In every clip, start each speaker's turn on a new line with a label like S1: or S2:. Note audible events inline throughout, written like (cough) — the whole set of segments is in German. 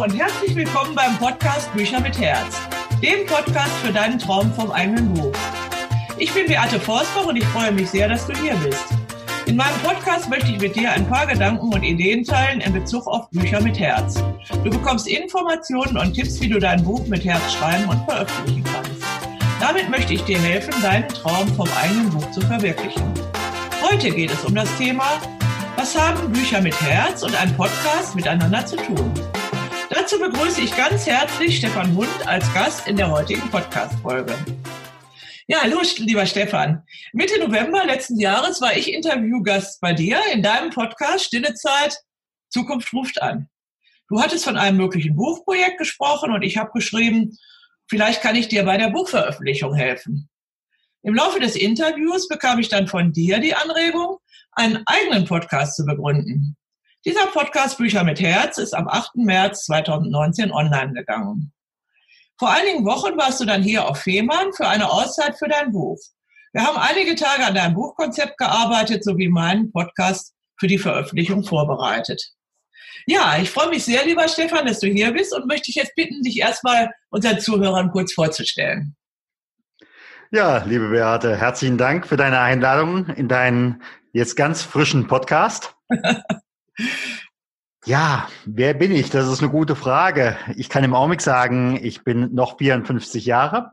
S1: Und herzlich willkommen beim Podcast Bücher mit Herz, dem Podcast für deinen Traum vom eigenen Buch. Ich bin Beate Forstbach und ich freue mich sehr, dass du hier bist. In meinem Podcast möchte ich mit dir ein paar Gedanken und Ideen teilen in Bezug auf Bücher mit Herz. Du bekommst Informationen und Tipps, wie du dein Buch mit Herz schreiben und veröffentlichen kannst. Damit möchte ich dir helfen, deinen Traum vom eigenen Buch zu verwirklichen. Heute geht es um das Thema was haben Bücher mit Herz und ein Podcast miteinander zu tun? Dazu begrüße ich ganz herzlich Stefan Hund als Gast in der heutigen Podcast-Folge. Ja, hallo, lieber Stefan. Mitte November letzten Jahres war ich Interviewgast bei dir in deinem Podcast Stille Zeit, Zukunft ruft an. Du hattest von einem möglichen Buchprojekt gesprochen und ich habe geschrieben, vielleicht kann ich dir bei der Buchveröffentlichung helfen. Im Laufe des Interviews bekam ich dann von dir die Anregung, einen eigenen Podcast zu begründen. Dieser Podcast Bücher mit Herz ist am 8. März 2019 online gegangen. Vor einigen Wochen warst du dann hier auf Fehmarn für eine Auszeit für dein Buch. Wir haben einige Tage an deinem Buchkonzept gearbeitet sowie meinen Podcast für die Veröffentlichung vorbereitet. Ja, ich freue mich sehr, lieber Stefan, dass du hier bist und möchte dich jetzt bitten, dich erstmal unseren Zuhörern kurz vorzustellen.
S2: Ja, liebe Beate, herzlichen Dank für deine Einladung in deinen jetzt ganz frischen Podcast. (laughs) ja, wer bin ich? Das ist eine gute Frage. Ich kann im Augenblick sagen, ich bin noch 54 Jahre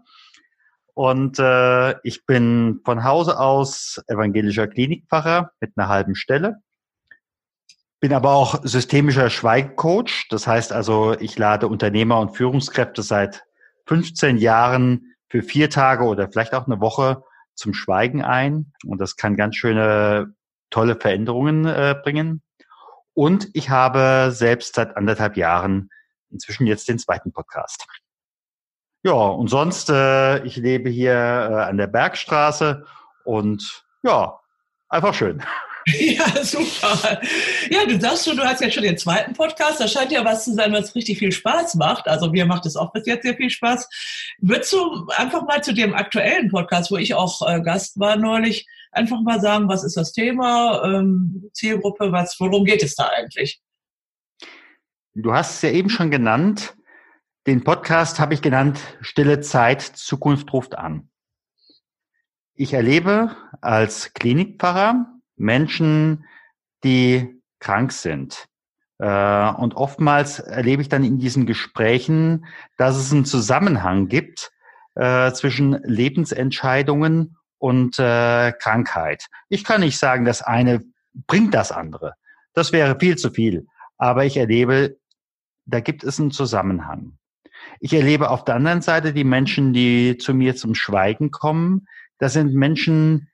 S2: und äh, ich bin von Hause aus evangelischer Klinikpfarrer mit einer halben Stelle. Bin aber auch systemischer Schweigcoach. Das heißt also, ich lade Unternehmer und Führungskräfte seit 15 Jahren für vier Tage oder vielleicht auch eine Woche zum Schweigen ein und das kann ganz schöne, tolle Veränderungen äh, bringen. Und ich habe selbst seit anderthalb Jahren inzwischen jetzt den zweiten Podcast. Ja, und sonst, äh, ich lebe hier äh, an der Bergstraße und ja, einfach schön. (laughs)
S1: Ja, super. Ja, du sagst schon, du hast ja schon den zweiten Podcast. Da scheint ja was zu sein, was richtig viel Spaß macht. Also mir macht es auch bis jetzt sehr viel Spaß. Würdest du einfach mal zu dem aktuellen Podcast, wo ich auch äh, Gast war neulich, einfach mal sagen, was ist das Thema, ähm, Zielgruppe, was, worum geht es da eigentlich?
S2: Du hast es ja eben schon genannt. Den Podcast habe ich genannt Stille Zeit, Zukunft ruft an. Ich erlebe als Klinikpfarrer Menschen, die krank sind. Äh, und oftmals erlebe ich dann in diesen Gesprächen, dass es einen Zusammenhang gibt äh, zwischen Lebensentscheidungen und äh, Krankheit. Ich kann nicht sagen, das eine bringt das andere. Das wäre viel zu viel. Aber ich erlebe, da gibt es einen Zusammenhang. Ich erlebe auf der anderen Seite die Menschen, die zu mir zum Schweigen kommen. Das sind Menschen,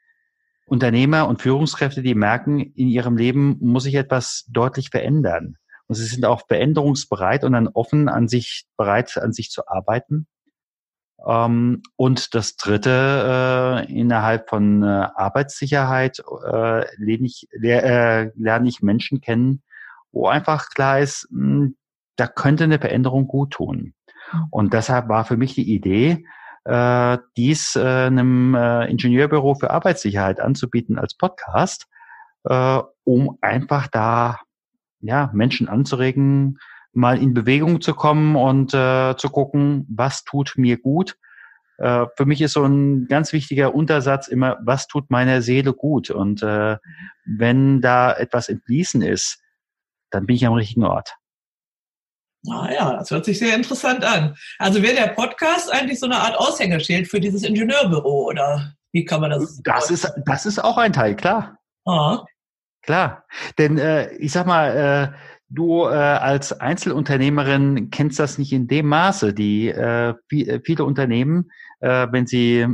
S2: Unternehmer und Führungskräfte, die merken, in ihrem Leben muss sich etwas deutlich verändern. Und sie sind auch veränderungsbereit und dann offen an sich, bereit an sich zu arbeiten. Ähm, und das dritte, äh, innerhalb von äh, Arbeitssicherheit äh, lerne ich, lerne ich Menschen kennen, wo einfach klar ist, hm, da könnte eine Veränderung gut tun. Mhm. Und deshalb war für mich die Idee, äh, dies äh, einem äh, Ingenieurbüro für Arbeitssicherheit anzubieten als Podcast, äh, um einfach da ja Menschen anzuregen, mal in Bewegung zu kommen und äh, zu gucken, was tut mir gut. Äh, für mich ist so ein ganz wichtiger Untersatz immer, was tut meiner Seele gut? Und äh, wenn da etwas entfließen ist, dann bin ich am richtigen Ort.
S1: Ah ja, das hört sich sehr interessant an. Also wäre der Podcast eigentlich so eine Art Aushängeschild für dieses Ingenieurbüro oder wie kann man das?
S2: Das ist, das ist auch ein Teil, klar. Ah. Klar, denn äh, ich sag mal, äh, du äh, als Einzelunternehmerin kennst das nicht in dem Maße. Die äh, viele Unternehmen, äh, wenn sie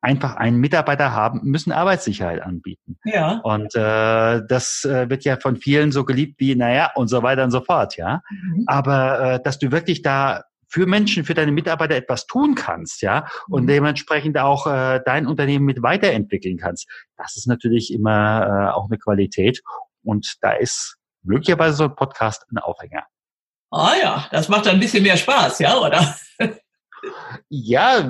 S2: einfach einen Mitarbeiter haben, müssen Arbeitssicherheit anbieten. Ja. Und äh, das äh, wird ja von vielen so geliebt wie, naja, und so weiter und so fort, ja. Mhm. Aber äh, dass du wirklich da für Menschen, für deine Mitarbeiter etwas tun kannst, ja, und mhm. dementsprechend auch äh, dein Unternehmen mit weiterentwickeln kannst, das ist natürlich immer äh, auch eine Qualität. Und da ist möglicherweise so ein Podcast ein Aufhänger.
S1: Ah ja, das macht ein bisschen mehr Spaß, ja, oder?
S2: Ja,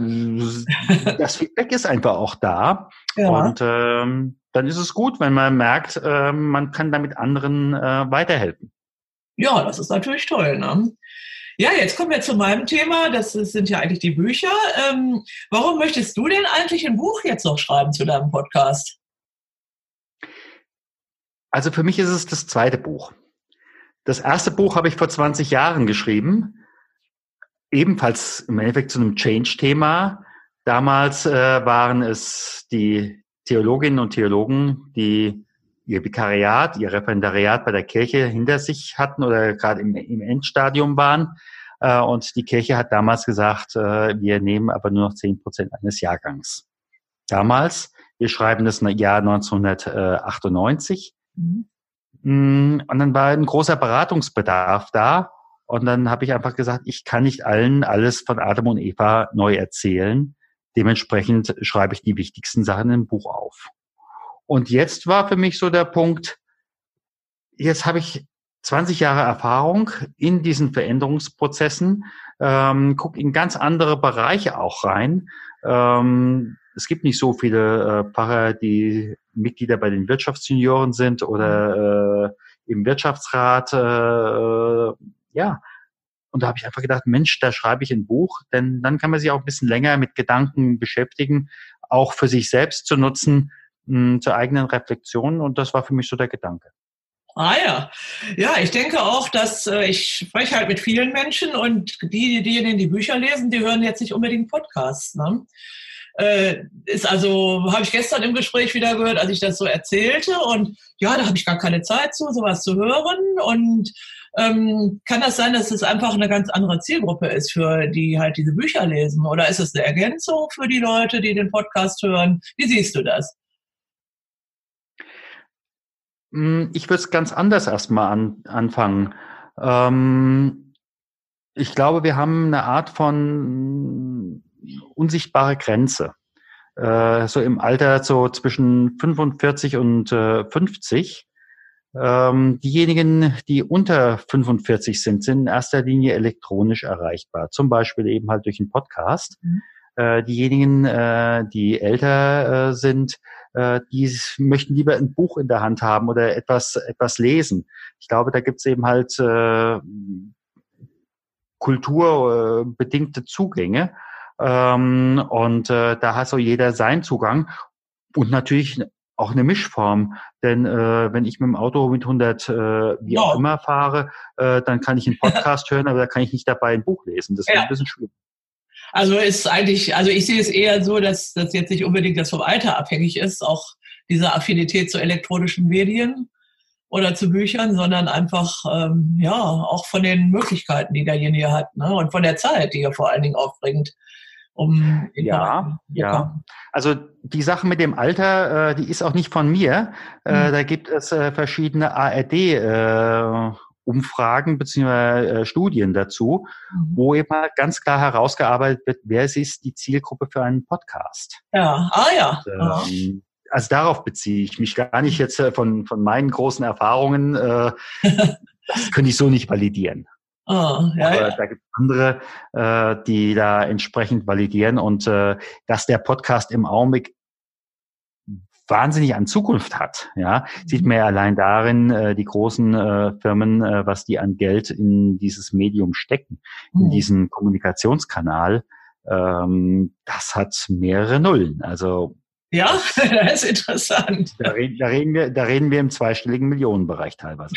S2: das Feedback ist einfach auch da. Ja. Und ähm, dann ist es gut, wenn man merkt, äh, man kann damit anderen äh, weiterhelfen.
S1: Ja, das ist natürlich toll. Ne? Ja, jetzt kommen wir zu meinem Thema. Das sind ja eigentlich die Bücher. Ähm, warum möchtest du denn eigentlich ein Buch jetzt noch schreiben zu deinem Podcast?
S2: Also für mich ist es das zweite Buch. Das erste Buch habe ich vor 20 Jahren geschrieben, ebenfalls im Endeffekt zu einem Change-Thema. Damals äh, waren es die Theologinnen und Theologen, die ihr Vikariat, ihr Referendariat bei der Kirche hinter sich hatten oder gerade im, im Endstadium waren. Äh, und die Kirche hat damals gesagt, äh, wir nehmen aber nur noch zehn Prozent eines Jahrgangs. Damals, wir schreiben das Jahr 1998. Mhm. Mm, und dann war ein großer Beratungsbedarf da. Und dann habe ich einfach gesagt, ich kann nicht allen alles von Adam und Eva neu erzählen. Dementsprechend schreibe ich die wichtigsten Sachen im Buch auf. Und jetzt war für mich so der Punkt, jetzt habe ich 20 Jahre Erfahrung in diesen Veränderungsprozessen, ähm, guck in ganz andere Bereiche auch rein. Ähm, es gibt nicht so viele äh, Pfarrer, die Mitglieder bei den Wirtschaftsjunioren sind oder äh, im Wirtschaftsrat. Äh, ja, und da habe ich einfach gedacht, Mensch, da schreibe ich ein Buch, denn dann kann man sich auch ein bisschen länger mit Gedanken beschäftigen, auch für sich selbst zu nutzen, mh, zur eigenen Reflexion. Und das war für mich so der Gedanke.
S1: Ah ja, ja, ich denke auch, dass äh, ich spreche halt mit vielen Menschen und die, diejenigen, die Bücher lesen, die hören jetzt nicht unbedingt Podcasts. Ne? Äh, ist also, habe ich gestern im Gespräch wieder gehört, als ich das so erzählte. Und ja, da habe ich gar keine Zeit zu, sowas zu hören. Und ähm, kann das sein, dass es einfach eine ganz andere Zielgruppe ist, für die halt diese Bücher lesen? Oder ist es eine Ergänzung für die Leute, die den Podcast hören? Wie siehst du das?
S2: Hm, ich würde es ganz anders erstmal an, anfangen. Ähm, ich glaube, wir haben eine Art von unsichtbare Grenze. Äh, so im Alter so zwischen 45 und äh, 50. Ähm, diejenigen, die unter 45 sind, sind in erster Linie elektronisch erreichbar. Zum Beispiel eben halt durch einen Podcast. Mhm. Äh, diejenigen, äh, die älter äh, sind, äh, die möchten lieber ein Buch in der Hand haben oder etwas, etwas lesen. Ich glaube, da gibt's eben halt äh, kulturbedingte Zugänge. Ähm, und äh, da hat so jeder seinen Zugang. Und natürlich auch eine Mischform. Denn äh, wenn ich mit dem Auto mit 100 äh, wie ja. auch immer fahre, äh, dann kann ich einen (laughs) Podcast hören, aber da kann ich nicht dabei ein Buch lesen. Das ist ja. ein bisschen schwierig.
S1: Also ist eigentlich, also ich sehe es eher so, dass das jetzt nicht unbedingt das vom Alter abhängig ist, auch diese Affinität zu elektronischen Medien oder zu Büchern, sondern einfach ähm, ja auch von den Möglichkeiten, die derjenige hat, ne? und von der Zeit, die er vor allen Dingen aufbringt. Um
S2: ja, ja. Also die Sache mit dem Alter, äh, die ist auch nicht von mir. Äh, mhm. Da gibt es äh, verschiedene ARD. Äh, Umfragen bzw. Äh, Studien dazu, mhm. wo eben halt ganz klar herausgearbeitet wird, wer ist die Zielgruppe für einen Podcast.
S1: Ja, ah ja. Und,
S2: ähm, also darauf beziehe ich mich gar nicht jetzt äh, von, von meinen großen Erfahrungen. (laughs) Das könnte ich so nicht validieren. Oh, ja, Aber ja. da gibt es andere, äh, die da entsprechend validieren und äh, dass der Podcast im Augenblick wahnsinnig an Zukunft hat. Ja, sieht mhm. man ja allein darin, äh, die großen äh, Firmen, äh, was die an Geld in dieses Medium stecken, in mhm. diesen Kommunikationskanal. Ähm, das hat mehrere Nullen. Also
S1: ja, (laughs) das ist interessant.
S2: Da reden, da reden wir, da reden wir im zweistelligen Millionenbereich teilweise.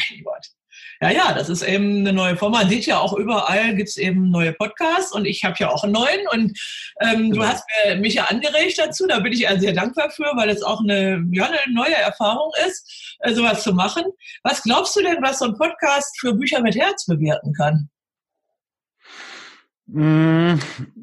S1: Ja, ja, das ist eben eine neue Form. Man sieht ja auch überall gibt es eben neue Podcasts und ich habe ja auch einen neuen und ähm, du genau. hast mir, mich ja angeregt dazu. Da bin ich ja sehr dankbar für, weil es auch eine, ja, eine neue Erfahrung ist, äh, sowas zu machen. Was glaubst du denn, was so ein Podcast für Bücher mit Herz bewirken kann?
S2: Hm,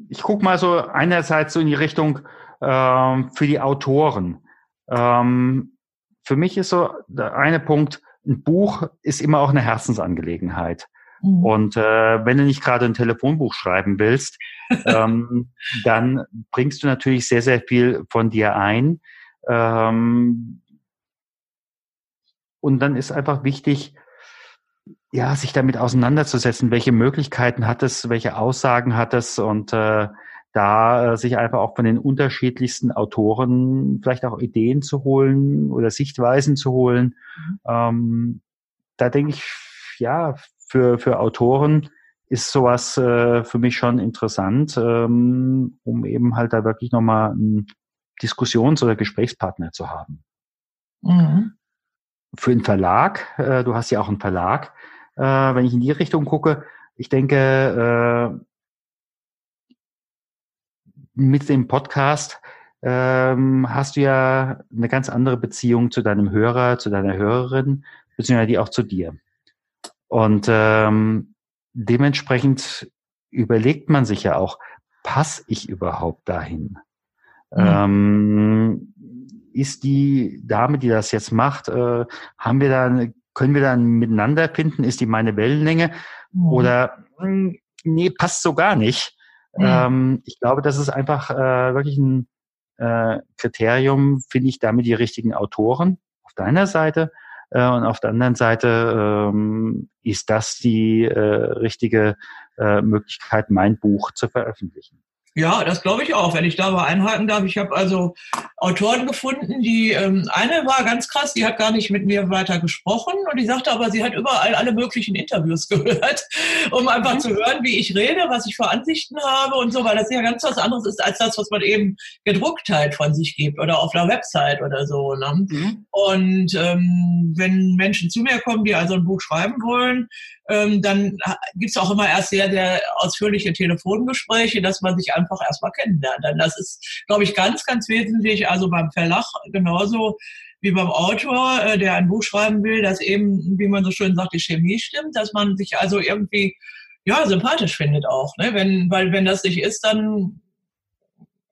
S2: ich gucke mal so einerseits so in die Richtung ähm, für die Autoren. Ähm, für mich ist so der eine Punkt, ein Buch ist immer auch eine Herzensangelegenheit. Mhm. Und äh, wenn du nicht gerade ein Telefonbuch schreiben willst, (laughs) ähm, dann bringst du natürlich sehr, sehr viel von dir ein. Ähm, und dann ist einfach wichtig, ja, sich damit auseinanderzusetzen, welche Möglichkeiten hat es, welche Aussagen hat es und äh, da äh, sich einfach auch von den unterschiedlichsten Autoren vielleicht auch Ideen zu holen oder Sichtweisen zu holen. Mhm. Ähm, da denke ich, ja, für, für Autoren ist sowas äh, für mich schon interessant, ähm, um eben halt da wirklich nochmal einen Diskussions- oder Gesprächspartner zu haben. Mhm. Für einen Verlag, äh, du hast ja auch einen Verlag, äh, wenn ich in die Richtung gucke, ich denke, äh, mit dem Podcast ähm, hast du ja eine ganz andere Beziehung zu deinem Hörer, zu deiner Hörerin, beziehungsweise die auch zu dir. Und ähm, dementsprechend überlegt man sich ja auch, passe ich überhaupt dahin? Mhm. Ähm, ist die Dame, die das jetzt macht, äh, haben wir da, können wir dann miteinander finden? Ist die meine Wellenlänge? Mhm. Oder mh, hm, nee, passt so gar nicht. Mhm. Ähm, ich glaube, das ist einfach äh, wirklich ein äh, Kriterium, finde ich damit die richtigen Autoren auf deiner Seite äh, und auf der anderen Seite ähm, ist das die äh, richtige äh, Möglichkeit, mein Buch zu veröffentlichen.
S1: Ja, das glaube ich auch, wenn ich da mal einhaken darf. Ich habe also Autoren gefunden, die ähm, eine war ganz krass, die hat gar nicht mit mir weiter gesprochen und die sagte aber, sie hat überall alle möglichen Interviews (laughs) gehört, um einfach mhm. zu hören, wie ich rede, was ich für Ansichten habe und so, weil das ja ganz was anderes ist als das, was man eben gedruckt halt von sich gibt oder auf einer Website oder so. Ne? Mhm. Und ähm, wenn Menschen zu mir kommen, die also ein Buch schreiben wollen, ähm, dann gibt's auch immer erst sehr, sehr ausführliche Telefongespräche, dass man sich einfach erstmal kennenlernt. Denn das ist, glaube ich, ganz, ganz wesentlich, also beim Verlag genauso wie beim Autor, äh, der ein Buch schreiben will, dass eben, wie man so schön sagt, die Chemie stimmt, dass man sich also irgendwie ja sympathisch findet auch. Ne? Wenn, weil wenn das nicht ist, dann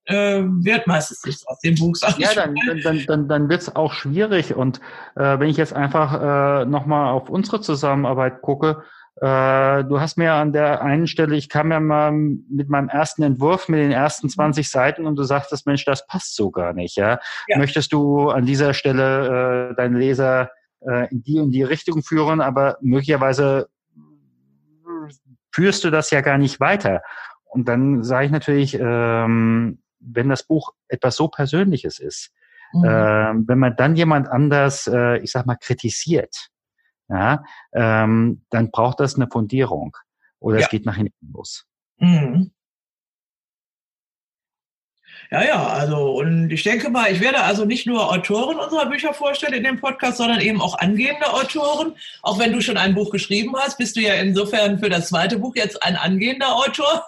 S1: äh, wird meistens nichts aus dem Buch.
S2: ja, dann, dann, dann, dann wird es auch schwierig. Und äh, wenn ich jetzt einfach äh, nochmal auf unsere Zusammenarbeit gucke, du hast mir an der einen Stelle, ich kam ja mal mit meinem ersten Entwurf, mit den ersten 20 Seiten und du sagtest, Mensch, das passt so gar nicht. Ja? ja. Möchtest du an dieser Stelle äh, deinen Leser äh, in die und die Richtung führen, aber möglicherweise führst du das ja gar nicht weiter. Und dann sage ich natürlich, ähm, wenn das Buch etwas so Persönliches ist, mhm. äh, wenn man dann jemand anders, äh, ich sag mal, kritisiert, ja, ähm, dann braucht das eine Fundierung oder ja. es geht nach hinten los. Mhm.
S1: Ja, ja, also und ich denke mal, ich werde also nicht nur Autoren unserer Bücher vorstellen in dem Podcast, sondern eben auch angehende Autoren. Auch wenn du schon ein Buch geschrieben hast, bist du ja insofern für das zweite Buch jetzt ein angehender Autor.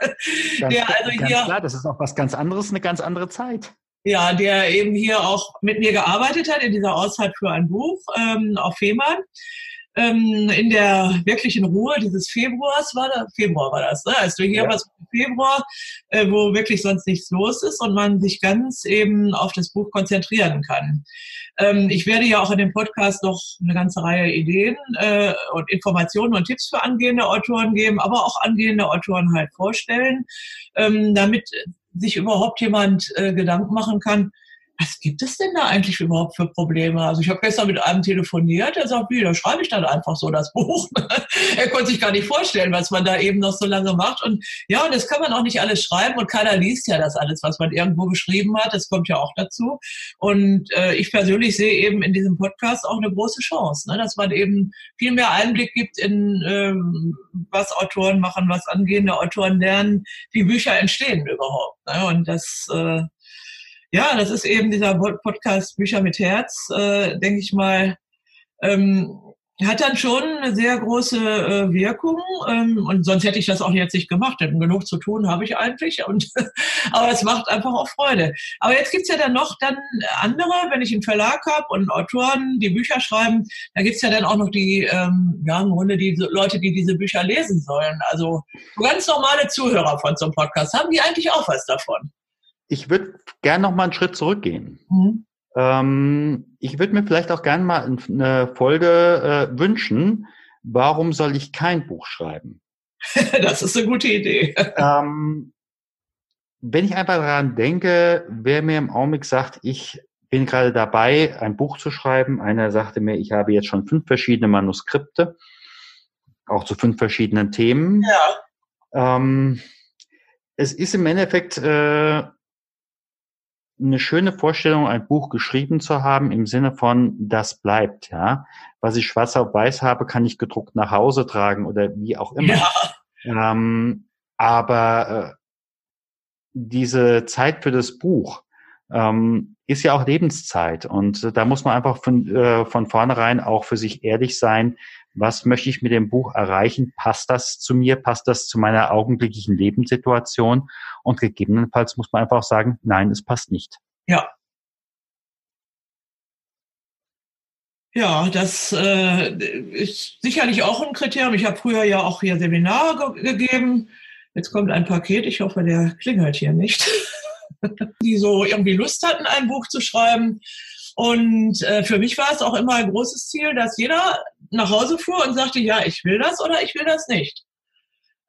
S2: Ganz, der also ganz hier, klar, das ist auch was ganz anderes, eine ganz andere Zeit.
S1: Ja, der eben hier auch mit mir gearbeitet hat in dieser Auszeit für ein Buch ähm, auf Fehmarn ähm, in der wirklichen Ruhe dieses Februars war das, Februar war das, ne? als du hier ja. warst Februar, äh, wo wirklich sonst nichts los ist und man sich ganz eben auf das Buch konzentrieren kann. Ähm, ich werde ja auch in dem Podcast noch eine ganze Reihe Ideen äh, und Informationen und Tipps für angehende Autoren geben, aber auch angehende Autoren halt vorstellen, ähm, damit sich überhaupt jemand äh, Gedanken machen kann, was gibt es denn da eigentlich überhaupt für Probleme? Also ich habe gestern mit einem telefoniert, der sagt, wie, da schreibe ich dann einfach so das Buch. (laughs) er konnte sich gar nicht vorstellen, was man da eben noch so lange macht. Und ja, und das kann man auch nicht alles schreiben und keiner liest ja das alles, was man irgendwo geschrieben hat. Das kommt ja auch dazu. Und äh, ich persönlich sehe eben in diesem Podcast auch eine große Chance, ne? dass man eben viel mehr Einblick gibt in ähm, was Autoren machen, was angehende Autoren lernen, wie Bücher entstehen überhaupt. Ne? Und das äh, ja, das ist eben dieser Podcast Bücher mit Herz, äh, denke ich mal, ähm, hat dann schon eine sehr große äh, Wirkung ähm, und sonst hätte ich das auch jetzt nicht gemacht, denn genug zu tun habe ich eigentlich und (laughs) aber es macht einfach auch Freude. Aber jetzt gibt's ja dann noch dann andere, wenn ich einen Verlag habe und Autoren, die Bücher schreiben, da gibt's ja dann auch noch die ähm, ja im die Leute, die diese Bücher lesen sollen. Also ganz normale Zuhörer von so einem Podcast, haben die eigentlich auch was davon?
S2: Ich würde gern noch mal einen Schritt zurückgehen. Mhm. Ähm, ich würde mir vielleicht auch gern mal eine Folge äh, wünschen. Warum soll ich kein Buch schreiben? (laughs)
S1: das ist eine gute Idee. (laughs)
S2: Ähm, wenn ich einfach daran denke, wer mir im Augenblick sagt, ich bin gerade dabei, ein Buch zu schreiben. Einer sagte mir, ich habe jetzt schon fünf verschiedene Manuskripte, auch zu fünf verschiedenen Themen. Ja. Ähm, es ist im Endeffekt äh, eine schöne Vorstellung, ein Buch geschrieben zu haben im Sinne von, das bleibt, ja. Was ich schwarz auf weiß habe, kann ich gedruckt nach Hause tragen oder wie auch immer. Ja. Ähm, aber äh, diese Zeit für das Buch ähm, ist ja auch Lebenszeit und da muss man einfach von, äh, von vornherein auch für sich ehrlich sein, was möchte ich mit dem Buch erreichen? Passt das zu mir? Passt das zu meiner augenblicklichen Lebenssituation? Und gegebenenfalls muss man einfach sagen, nein, es passt nicht.
S1: Ja. Ja, das äh, ist sicherlich auch ein Kriterium. Ich habe früher ja auch hier Seminare ge gegeben. Jetzt kommt ein Paket. Ich hoffe, der klingelt hier nicht. (laughs) die so irgendwie Lust hatten, ein Buch zu schreiben. Und äh, für mich war es auch immer ein großes Ziel, dass jeder nach Hause fuhr und sagte, ja, ich will das oder ich will das nicht.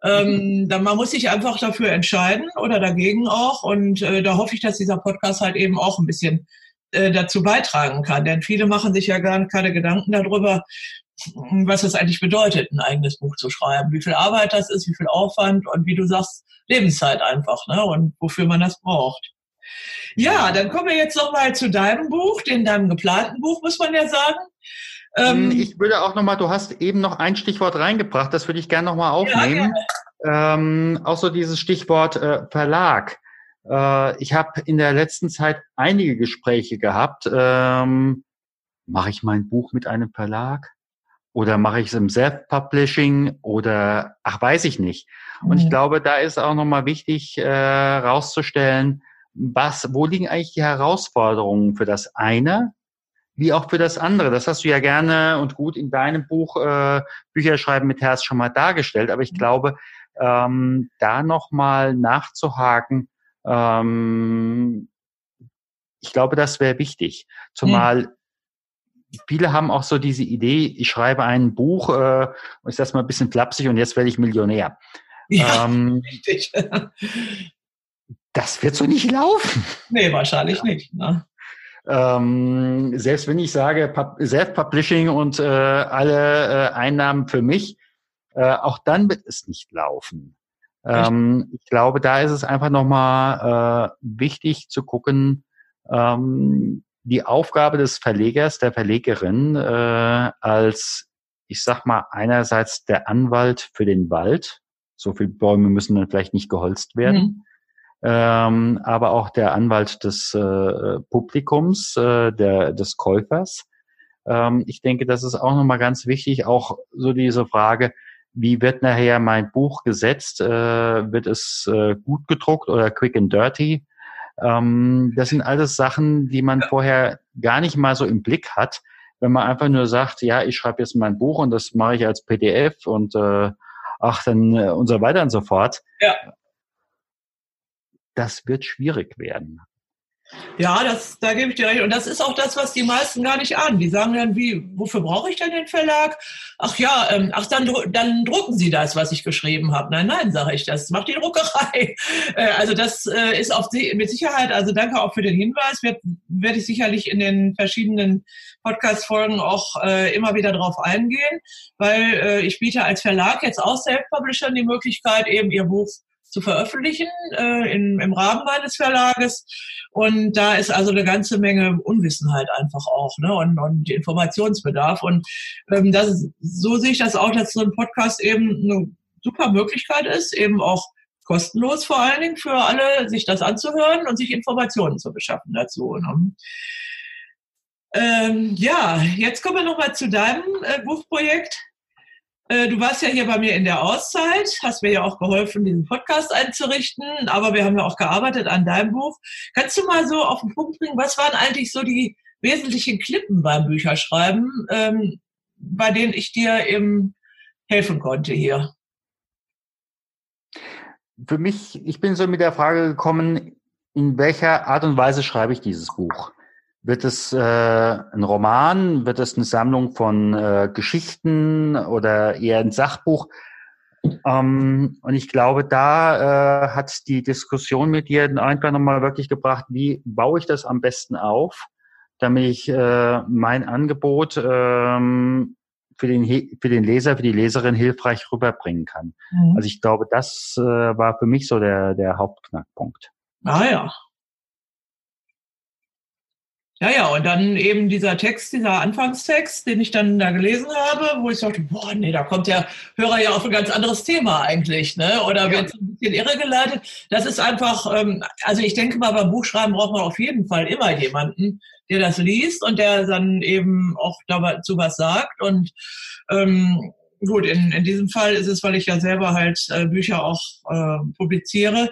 S1: Ähm, mhm. dann man muss sich einfach dafür entscheiden oder dagegen auch. Und äh, da hoffe ich, dass dieser Podcast halt eben auch ein bisschen äh, dazu beitragen kann. Denn viele machen sich ja gar keine Gedanken darüber, was es eigentlich bedeutet, ein eigenes Buch zu schreiben, wie viel Arbeit das ist, wie viel Aufwand und wie du sagst, Lebenszeit einfach, ne? Und wofür man das braucht. Ja, dann kommen wir jetzt noch mal zu deinem Buch, den deinem geplanten Buch, muss man ja sagen.
S2: Ähm, hm, ich würde auch noch mal, du hast eben noch ein Stichwort reingebracht, das würde ich gerne noch mal aufnehmen. Ja, ähm, auch so dieses Stichwort äh, Verlag. Äh, ich habe in der letzten Zeit einige Gespräche gehabt. Ähm, Mache ich mein Buch mit einem Verlag? Oder mache ich es im Self-Publishing? Oder ach, weiß ich nicht. Und mhm. ich glaube, da ist auch nochmal wichtig äh, rauszustellen, was, wo liegen eigentlich die Herausforderungen für das eine, wie auch für das andere. Das hast du ja gerne und gut in deinem Buch äh, Bücherschreiben mit Herz schon mal dargestellt. Aber ich mhm. glaube, ähm, da nochmal nachzuhaken, ähm, ich glaube, das wäre wichtig. Zumal viele haben auch so diese Idee, ich schreibe ein Buch, äh, ist das mal ein bisschen flapsig und jetzt werde ich Millionär. Ja, ähm, (laughs) richtig. Das wird so nicht laufen.
S1: Nee, wahrscheinlich ja. nicht. Ne?
S2: Ähm, selbst wenn ich sage Self-Publishing und äh, alle äh, Einnahmen für mich, äh, auch dann wird es nicht laufen. Ähm, ich glaube, da ist es einfach nochmal äh, wichtig zu gucken, ähm, die Aufgabe des Verlegers, der Verlegerin äh, als, ich sag mal, einerseits der Anwalt für den Wald, so viele Bäume müssen dann vielleicht nicht geholzt werden. Mhm. Ähm, aber auch der Anwalt des äh, Publikums, äh, der, des Käufers. Ähm, ich denke, das ist auch nochmal ganz wichtig, auch so diese Frage, wie wird nachher mein Buch gesetzt? Äh, wird es äh, gut gedruckt oder quick and dirty? Ähm, das sind alles Sachen, die man vorher gar nicht mal so im Blick hat. Wenn man einfach nur sagt, ja, ich schreibe jetzt mein Buch und das mache ich als PDF und äh, ach, dann äh, und so weiter und so fort. Ja. Das wird schwierig werden.
S1: Ja, das, da gebe ich dir recht. Und das ist auch das, was die meisten gar nicht ahnen. Die sagen dann, wie, wofür brauche ich denn den Verlag? Ach ja, ähm, ach, dann, dann drucken Sie das, was ich geschrieben habe. Nein, nein, sage ich, das macht die Druckerei. (laughs) Äh, also das äh, ist auf, mit Sicherheit, also danke auch für den Hinweis, werde ich sicherlich in den verschiedenen Podcast-Folgen auch äh, immer wieder drauf eingehen, weil äh, ich biete als Verlag jetzt auch Self-Publishern die Möglichkeit, eben ihr Buch zu veröffentlichen äh, in, im Rahmen meines Verlages. Und da ist also eine ganze Menge Unwissenheit einfach auch ne? und, und Informationsbedarf. Und ähm, das, so sehe ich das auch, dass so ein Podcast eben eine super Möglichkeit ist, eben auch kostenlos vor allen Dingen für alle, sich das anzuhören und sich Informationen zu beschaffen dazu. Ne? Ähm, ja, jetzt kommen wir nochmal zu deinem äh, Buchprojekt. Äh, du warst ja hier bei mir in der Auszeit, hast mir ja auch geholfen, diesen Podcast einzurichten, aber wir haben ja auch gearbeitet an deinem Buch. Kannst du mal so auf den Punkt bringen, was waren eigentlich so die wesentlichen Klippen beim Bücherschreiben, ähm, bei denen ich dir eben helfen konnte hier?
S2: Für mich, ich bin so mit der Frage gekommen, in welcher Art und Weise schreibe ich dieses Buch? Wird es äh, ein Roman? Wird es eine Sammlung von äh, Geschichten oder eher ein Sachbuch? Ähm, und ich glaube, da äh, hat die Diskussion mit dir einfach nochmal wirklich gebracht, wie baue ich das am besten auf, damit ich äh, mein Angebot ähm, für den, für den Leser, für die Leserin hilfreich rüberbringen kann. Mhm. Also ich glaube, das äh, war für mich so der, der Hauptknackpunkt.
S1: Ah ja, Ja, ja, und dann eben dieser Text, dieser Anfangstext, den ich dann da gelesen habe, wo ich dachte, boah, nee, da kommt der Hörer ja auf ein ganz anderes Thema eigentlich, ne? Oder ja. wird ein bisschen irregeleitet. Das ist einfach, ähm, also ich denke mal, beim Buchschreiben braucht man auf jeden Fall immer jemanden, der das liest und der dann eben auch dazu was sagt. Und ähm, gut, in, in diesem Fall ist es, weil ich ja selber halt äh, Bücher auch äh, publiziere,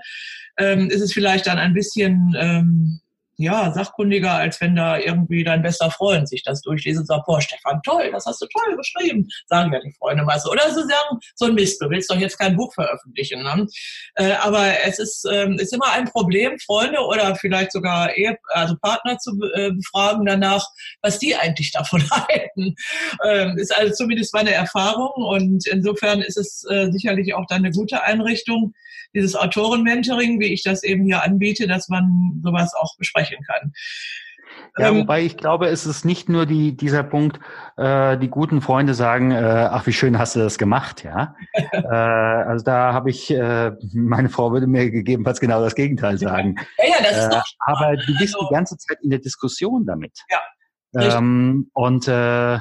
S1: ähm, ist es vielleicht dann ein bisschen ähm, ja, sachkundiger, als wenn da irgendwie dein bester Freund sich das durchliest und sagt, boah, Stefan, toll, das hast du toll geschrieben, sagen ja die Freunde meist. Oder sie sagen, so ein Mist, du willst doch jetzt kein Buch veröffentlichen. Ne? Äh, aber es ist, ähm, ist immer ein Problem, Freunde oder vielleicht sogar Ehe, also Partner zu äh, befragen danach, was die eigentlich davon (laughs) halten. Ähm, ist also zumindest meine Erfahrung und insofern ist es äh, sicherlich auch dann eine gute Einrichtung, dieses Autoren-Mentoring, wie ich das eben hier anbiete, dass man sowas auch besprechen kann.
S2: Ja, ähm, wobei ich glaube, es ist nicht nur die, dieser Punkt, äh, die guten Freunde sagen, äh, ach, wie schön hast du das gemacht, ja. (laughs) äh, also da habe ich, äh, meine Frau würde mir gegebenenfalls genau das Gegenteil sagen. Ja, ja, das ist doch äh, aber du bist also, die ganze Zeit in der Diskussion damit. Ja. Ähm, und äh,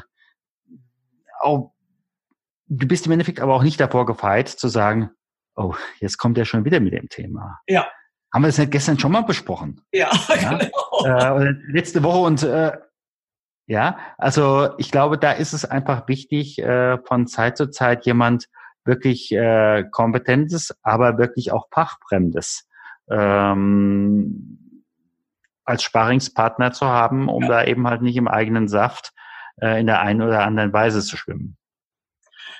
S2: auch, du bist im Endeffekt aber auch nicht davor gefeit, zu sagen, oh, jetzt kommt er schon wieder mit dem Thema. Ja. Haben wir das nicht gestern schon mal besprochen? Ja, (laughs) ja? genau. Äh, letzte Woche und äh, ja, also ich glaube, da ist es einfach wichtig, äh, von Zeit zu Zeit jemand wirklich äh, kompetentes, aber wirklich auch fachfremdes ähm, als Sparingspartner zu haben, um ja. da eben halt nicht im eigenen Saft äh, in der einen oder anderen Weise zu schwimmen.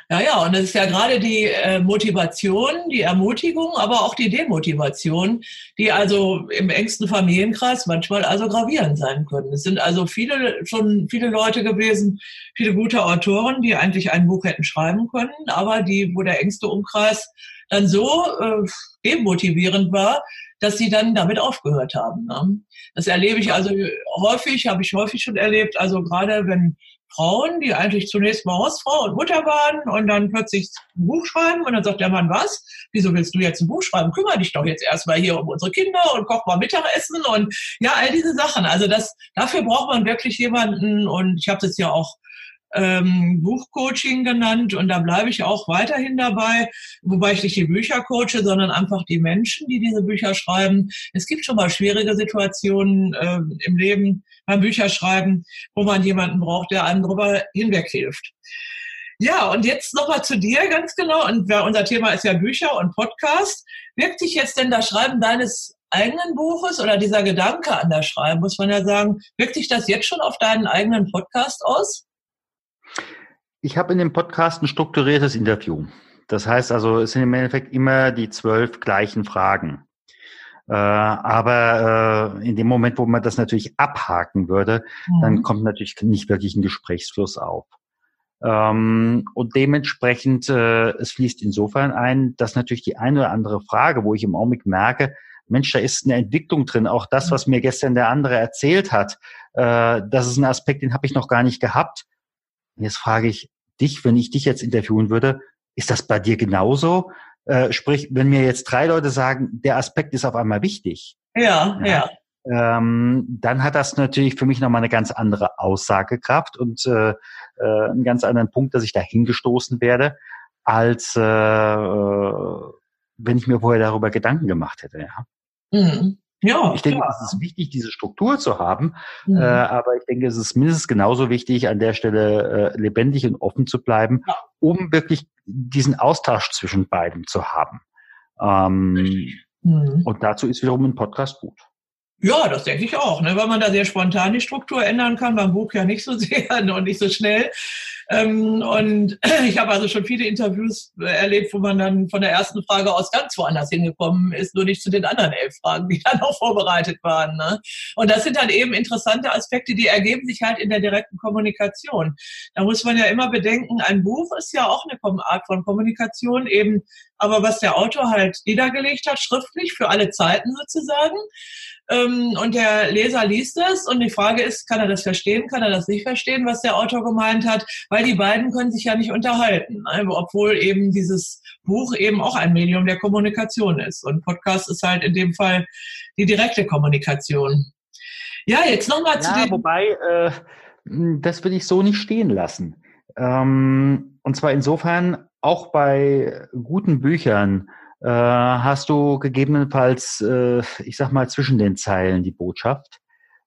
S1: Ja, ja, und das ist ja gerade die äh, Motivation, die Ermutigung, aber auch die Demotivation, die also im engsten Familienkreis manchmal also gravierend sein können. Es sind also viele, schon viele Leute gewesen, viele gute Autoren, die eigentlich ein Buch hätten schreiben können, aber die, wo der engste Umkreis dann so äh, demotivierend war, dass sie dann damit aufgehört haben. Ne? Das erlebe ich also häufig, habe ich häufig schon erlebt. Also gerade wenn Frauen, die eigentlich zunächst mal Hausfrau und Mutter waren und dann plötzlich ein Buch schreiben und dann sagt der Mann, was? Wieso willst du jetzt ein Buch schreiben? Kümmere dich doch jetzt erstmal hier um unsere Kinder und koch mal Mittagessen und ja, all diese Sachen. Also das, dafür braucht man wirklich jemanden und ich habe das ja auch ähm, Buchcoaching genannt und da bleibe ich auch weiterhin dabei, wobei ich nicht die Bücher coache, sondern einfach die Menschen, die diese Bücher schreiben. Es gibt schon mal schwierige Situationen äh, im Leben beim Bücherschreiben, wo man jemanden braucht, der einem darüber hinweg hilft. Ja, und jetzt nochmal zu dir ganz genau. Und unser Thema ist ja Bücher und Podcast. Wirkt sich jetzt denn das Schreiben deines eigenen Buches oder dieser Gedanke an das Schreiben, muss man ja sagen, wirkt sich das jetzt schon auf deinen eigenen Podcast aus?
S2: Ich habe in dem Podcast ein strukturiertes Interview. Das heißt also, es sind im Endeffekt immer die zwölf gleichen Fragen. Äh, aber äh, in dem Moment, wo man das natürlich abhaken würde, mhm. dann kommt natürlich nicht wirklich ein Gesprächsfluss auf. Ähm, und dementsprechend, äh, es fließt insofern ein, dass natürlich die eine oder andere Frage, wo ich im Augenblick merke, Mensch, da ist eine Entwicklung drin. Auch das, mhm. was mir gestern der andere erzählt hat, äh, das ist ein Aspekt, den habe ich noch gar nicht gehabt. Jetzt frage ich, dich, wenn ich dich jetzt interviewen würde, ist das bei dir genauso? Äh, sprich, wenn mir jetzt drei Leute sagen, der Aspekt ist auf einmal wichtig. Ja, ja. ja. Ähm, dann hat das natürlich für mich nochmal eine ganz andere Aussagekraft und äh, äh, einen ganz anderen Punkt, dass ich da hingestoßen werde, als äh, äh, wenn ich mir vorher darüber Gedanken gemacht hätte. Ja. Mhm. Ja, ich denke, klar. es ist wichtig, diese Struktur zu haben, mhm. äh, aber ich denke, es ist mindestens genauso wichtig, an der Stelle äh, lebendig und offen zu bleiben, ja. um wirklich diesen Austausch zwischen beiden zu haben. Ähm, mhm. Und dazu ist wiederum ein Podcast gut.
S1: Ja, das denke ich auch, ne? weil man da sehr spontan die Struktur ändern kann, beim Buch ja nicht so sehr (laughs) und nicht so schnell. Ähm, und (clears throat) ich habe also schon viele Interviews erlebt, wo man dann von der ersten Frage aus ganz woanders hingekommen ist, nur nicht zu den anderen elf Fragen, die (laughs) dann auch vorbereitet waren. Ne? Und das sind dann eben interessante Aspekte, die ergeben sich halt in der direkten Kommunikation. Da muss man ja immer bedenken, ein Buch ist ja auch eine Art von Kommunikation, eben aber was der Autor halt niedergelegt hat, schriftlich für alle Zeiten sozusagen. Ähm, und der Leser liest es und die Frage ist, kann er das verstehen, kann er das nicht verstehen, was der Autor gemeint hat, weil die beiden können sich ja nicht unterhalten, ne? obwohl eben dieses Buch eben auch ein Medium der Kommunikation ist. Und Podcast ist halt in dem Fall die direkte Kommunikation. Ja, jetzt nochmal zu
S2: ja,
S1: dem.
S2: Wobei, äh, das würde ich so nicht stehen lassen. Ähm, und zwar insofern, auch bei guten Büchern äh, hast du gegebenenfalls, äh, ich sag mal, zwischen den Zeilen die Botschaft.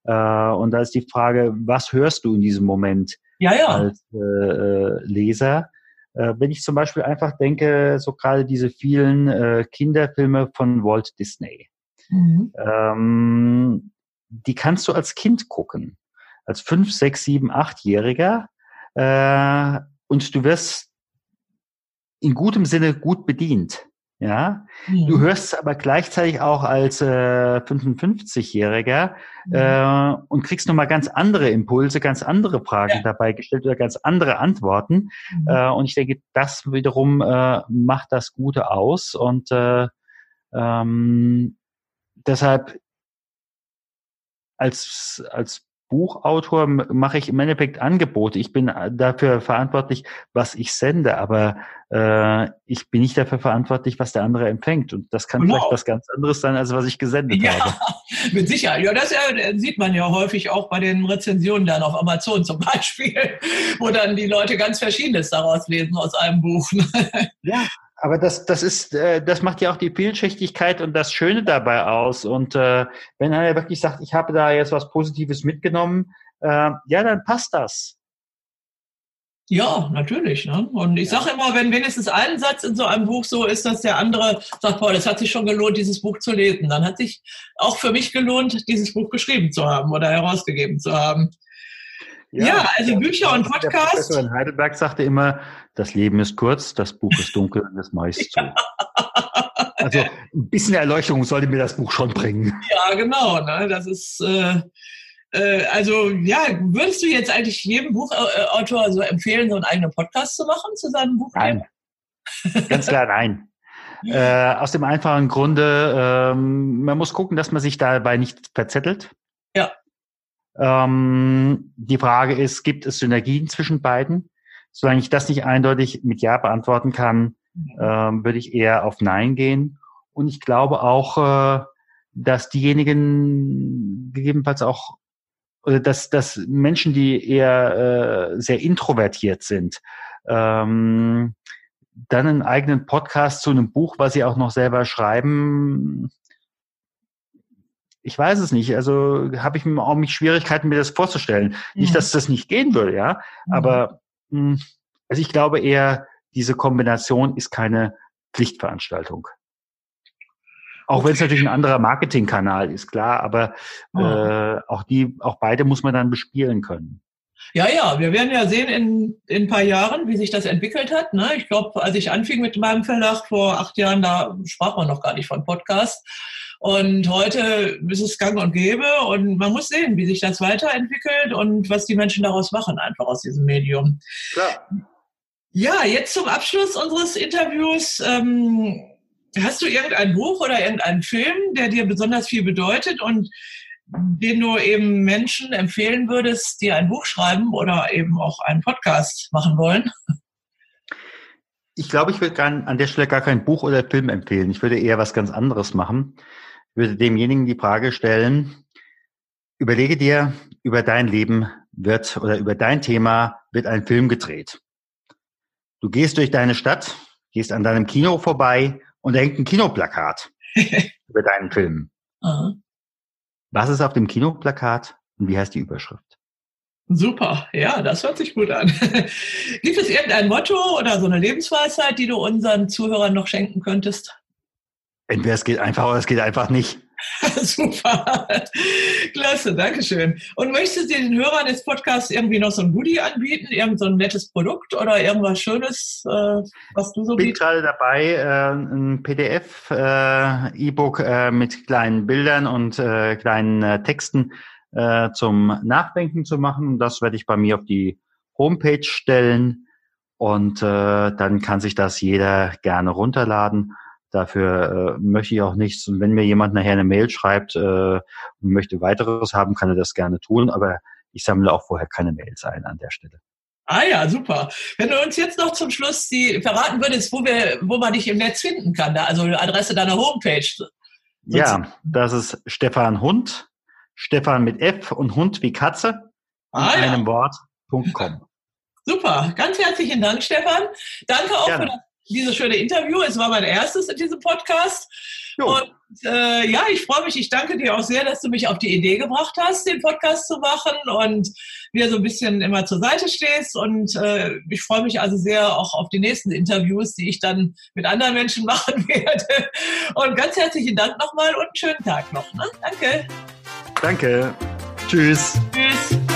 S2: Äh, und da ist die Frage, was hörst du in diesem Moment
S1: ja, ja.
S2: als äh, äh Leser? Äh, wenn ich zum Beispiel einfach denke, so gerade diese vielen Kinderfilme von Walt Disney, mhm. ähm, die kannst du als Kind gucken, als fünf, sechs, sieben, achtjähriger, äh, und du wirst in gutem Sinne gut bedient. Ja, mhm. du hörst aber gleichzeitig auch als äh, 55-Jähriger mhm. äh, und kriegst nochmal ganz andere Impulse, ganz andere Fragen ja. dabei gestellt oder ganz andere Antworten. Mhm. Äh, und ich denke, das wiederum äh, macht das Gute aus und äh, ähm, deshalb als als Buchautor mache ich im Endeffekt Angebote. Ich bin äh, dafür verantwortlich, was ich sende, aber äh, ich bin nicht dafür verantwortlich, was der andere empfängt. Und das kann genau. vielleicht was ganz anderes sein, als was ich gesendet
S1: ja,
S2: habe. (laughs)
S1: Mit Sicherheit. Ja, das ja, sieht man ja häufig auch bei den Rezensionen dann auf Amazon zum (laughs) Beispiel, wo dann die Leute ganz Verschiedenes daraus lesen aus einem Buch. (laughs)
S2: ja, aber das, das ist, äh, das macht ja auch die Vielschichtigkeit und das Schöne dabei aus. Und äh, wenn einer wirklich sagt, ich habe da jetzt was Positives mitgenommen, äh, ja, dann passt das.
S1: Ja, natürlich. Ne? Und ich ja. sage immer, wenn wenigstens ein Satz in so einem Buch so ist, dass der andere sagt, boah, das hat sich schon gelohnt, dieses Buch zu lesen, dann hat sich auch für mich gelohnt, dieses Buch geschrieben zu haben oder herausgegeben zu haben. Ja, ja also Bücher und Podcasts. Der
S2: Professor in Heidelberg sagte immer, das Leben ist kurz, das Buch ist dunkel und das meist (laughs) zu. Also ein bisschen Erleuchtung sollte mir das Buch schon bringen.
S1: Ja, genau. Ne? Das ist äh, äh, also ja, würdest du jetzt eigentlich jedem Buchautor so empfehlen, so einen eigenen Podcast zu machen zu seinem Buch?
S2: Nein. Ganz klar nein. (laughs) Äh, aus dem einfachen Grunde, ähm, man muss gucken, dass man sich dabei nicht verzettelt.
S1: Ja.
S2: Ähm, die Frage ist, gibt es Synergien zwischen beiden? Solange ich das nicht eindeutig mit Ja beantworten kann, mhm. ähm, würde ich eher auf Nein gehen. Und ich glaube auch, äh, dass diejenigen gegebenenfalls auch, oder dass, dass Menschen, die eher äh, sehr introvertiert sind, ähm, dann einen eigenen Podcast zu einem Buch, was sie auch noch selber schreiben, ich weiß es nicht. Also habe ich auch mich Schwierigkeiten, mir das vorzustellen. Mhm. Nicht, dass das nicht gehen würde, ja. Mhm. Aber mh, hm, also ich glaube eher, diese Kombination ist keine Pflichtveranstaltung. Auch okay. wenn es natürlich ein anderer Marketingkanal ist, klar, aber oh. äh, auch die, auch beide muss man dann bespielen können.
S1: Ja, ja, wir werden ja sehen in, in ein paar Jahren, wie sich das entwickelt hat. Ne? Ich glaube, als ich anfing mit meinem Verlag vor acht Jahren, da sprach man noch gar nicht von Podcast. Und heute ist es gang und gäbe und man muss sehen, wie sich das weiterentwickelt und was die Menschen daraus machen, einfach aus diesem Medium. Klar. Ja, jetzt zum Abschluss unseres Interviews. Ähm, hast du irgendein Buch oder irgendeinen Film, der dir besonders viel bedeutet und den du eben Menschen empfehlen würdest, die ein Buch schreiben oder eben auch einen Podcast machen wollen?
S2: Ich glaube, ich würde an der Stelle gar kein Buch oder Film empfehlen. Ich würde eher was ganz anderes machen würde demjenigen die Frage stellen, überlege dir, über dein Leben wird oder über dein Thema wird ein Film gedreht. Du gehst durch deine Stadt, gehst an deinem Kino vorbei und da hängt ein Kinoplakat (laughs) über deinen Film. Aha. Was ist auf dem Kinoplakat und wie heißt die Überschrift?
S1: Super, ja, das hört sich gut an. (laughs) Gibt es irgendein Motto oder so eine Lebensweisheit, die du unseren Zuhörern noch schenken könntest?
S2: Entweder es geht einfach oder es geht einfach nicht. (laughs)
S1: Super. Klasse, Dankeschön. Und möchtest du den Hörern des Podcasts irgendwie noch so ein Goodie anbieten? Irgend so ein nettes Produkt oder irgendwas Schönes, äh, was du so
S2: Ich bin gerade dabei, äh, ein PDF-E-Book äh, mit kleinen Bildern und kleinen Texten zum Nachdenken zu machen. Das werde ich bei mir auf die Homepage stellen und dann kann sich das jeder gerne runterladen. Dafür äh, möchte ich auch nichts. Und wenn mir jemand nachher eine Mail schreibt äh, und möchte weiteres haben, kann er das gerne tun. Aber ich sammle auch vorher keine Mails ein an der Stelle.
S1: Ah ja, super. Wenn du uns jetzt noch zum Schluss die verraten würdest, wo wir, wo man dich im Netz finden kann, da, also Adresse deiner Homepage.
S2: Ja, das ist Stefan Hund, Stefan mit F und Hund wie Katze
S1: Ah,
S2: in
S1: ja.
S2: einem Wort.com.
S1: Super, ganz herzlichen Dank, Stefan. Danke auch
S2: Gerne.
S1: für das, dieses schöne Interview. Es war mein erstes in diesem Podcast.
S2: Jo.
S1: Und äh, ja, ich freue mich. Ich danke dir auch sehr, dass du mich auf die Idee gebracht hast, den Podcast zu machen und mir so ein bisschen immer zur Seite stehst. Und äh, ich freue mich also sehr auch auf die nächsten Interviews, die ich dann mit anderen Menschen (laughs) machen werde. Und ganz herzlichen Dank nochmal und einen schönen Tag noch. Ne? Danke.
S2: Danke. Tschüss.
S1: Tschüss.